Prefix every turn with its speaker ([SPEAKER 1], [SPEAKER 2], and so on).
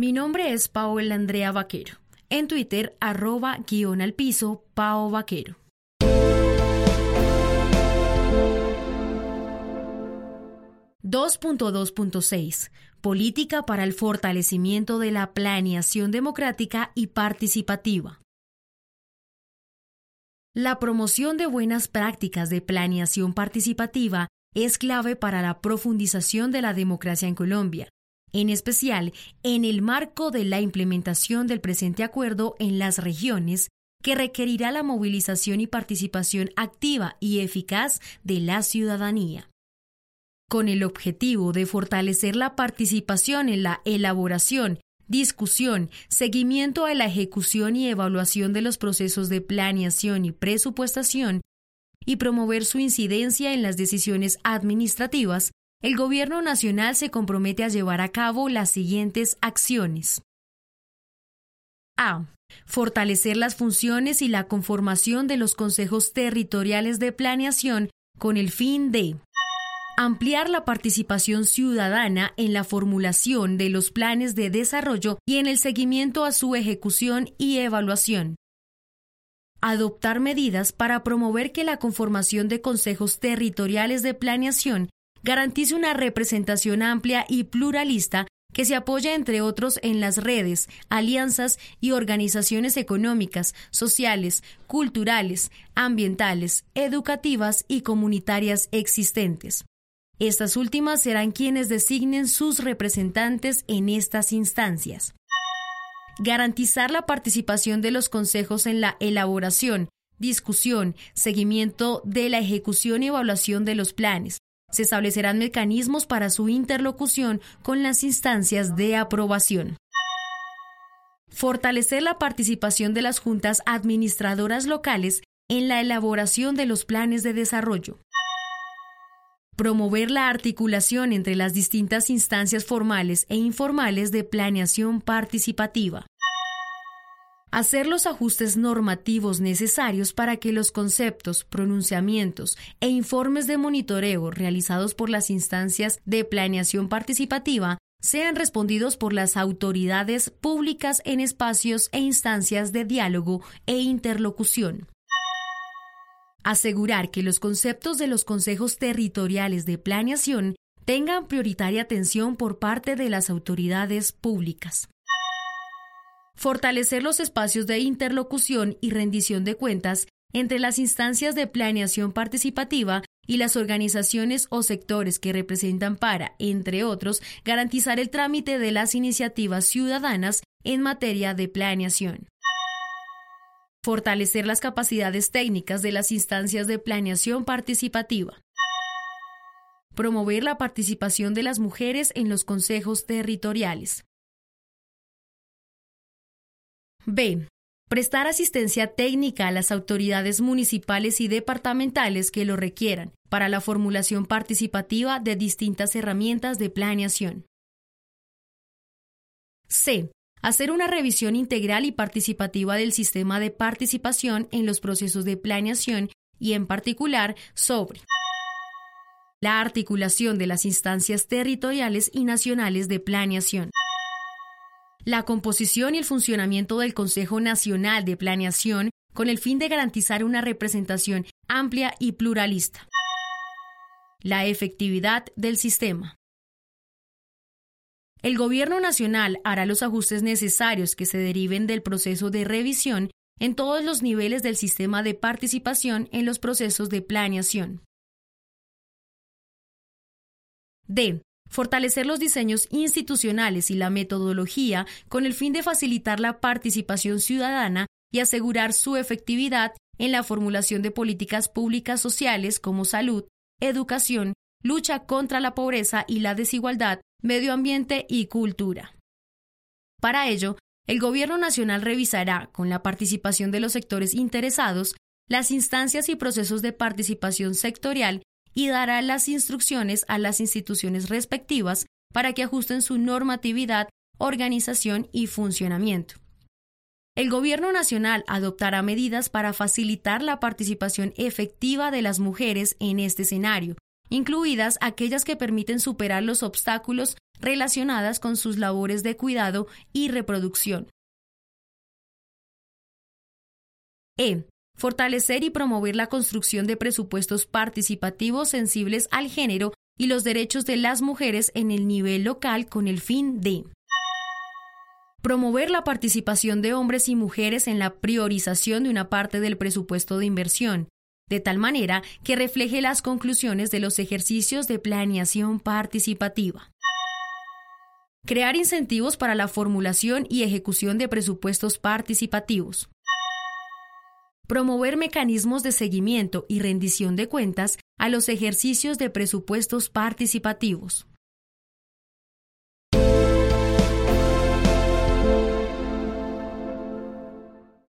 [SPEAKER 1] Mi nombre es Paola Andrea Vaquero. En Twitter, arroba guion al piso, Pao Vaquero. ...2.2.6... Política para el fortalecimiento de la planeación democrática y participativa. La promoción de buenas prácticas de planeación participativa es clave para la profundización de la democracia en Colombia, en especial en el marco de la implementación del presente acuerdo en las regiones que requerirá la movilización y participación activa y eficaz de la ciudadanía. Con el objetivo de fortalecer la participación en la elaboración, discusión, seguimiento a la ejecución y evaluación de los procesos de planeación y presupuestación y promover su incidencia en las decisiones administrativas, el Gobierno Nacional se compromete a llevar a cabo las siguientes acciones. A. Fortalecer las funciones y la conformación de los consejos territoriales de planeación con el fin de ampliar la participación ciudadana en la formulación de los planes de desarrollo y en el seguimiento a su ejecución y evaluación, adoptar medidas para promover que la conformación de consejos territoriales de planeación garantice una representación amplia y pluralista que se apoya, entre otros, en las redes, alianzas y organizaciones económicas, sociales, culturales, ambientales, educativas y comunitarias existentes. Estas últimas serán quienes designen sus representantes en estas instancias garantizar la participación de los consejos en la elaboración, discusión, seguimiento de la ejecución y evaluación de los planes. Se establecerán mecanismos para su interlocución con las instancias de aprobación. Fortalecer la participación de las juntas administradoras locales en la elaboración de los planes de desarrollo. Promover la articulación entre las distintas instancias formales e informales de planeación participativa. Hacer los ajustes normativos necesarios para que los conceptos, pronunciamientos e informes de monitoreo realizados por las instancias de planeación participativa sean respondidos por las autoridades públicas en espacios e instancias de diálogo e interlocución asegurar que los conceptos de los consejos territoriales de planeación tengan prioritaria atención por parte de las autoridades públicas. Fortalecer los espacios de interlocución y rendición de cuentas entre las instancias de planeación participativa y las organizaciones o sectores que representan para, entre otros, garantizar el trámite de las iniciativas ciudadanas en materia de planeación fortalecer las capacidades técnicas de las instancias de planeación participativa, promover la participación de las mujeres en los consejos territoriales. B. Prestar asistencia técnica a las autoridades municipales y departamentales que lo requieran para la formulación participativa de distintas herramientas de planeación. C hacer una revisión integral y participativa del sistema de participación en los procesos de planeación y en particular sobre la articulación de las instancias territoriales y nacionales de planeación, la composición y el funcionamiento del Consejo Nacional de Planeación con el fin de garantizar una representación amplia y pluralista, la efectividad del sistema. El Gobierno Nacional hará los ajustes necesarios que se deriven del proceso de revisión en todos los niveles del sistema de participación en los procesos de planeación. D. Fortalecer los diseños institucionales y la metodología con el fin de facilitar la participación ciudadana y asegurar su efectividad en la formulación de políticas públicas sociales como salud, educación, lucha contra la pobreza y la desigualdad, medio ambiente y cultura. Para ello, el Gobierno Nacional revisará, con la participación de los sectores interesados, las instancias y procesos de participación sectorial y dará las instrucciones a las instituciones respectivas para que ajusten su normatividad, organización y funcionamiento. El Gobierno Nacional adoptará medidas para facilitar la participación efectiva de las mujeres en este escenario, incluidas aquellas que permiten superar los obstáculos relacionadas con sus labores de cuidado y reproducción. E. Fortalecer y promover la construcción de presupuestos participativos sensibles al género y los derechos de las mujeres en el nivel local con el fin de promover la participación de hombres y mujeres en la priorización de una parte del presupuesto de inversión, de tal manera que refleje las conclusiones de los ejercicios de planeación participativa. Crear incentivos para la formulación y ejecución de presupuestos participativos. Promover mecanismos de seguimiento y rendición de cuentas a los ejercicios de presupuestos participativos.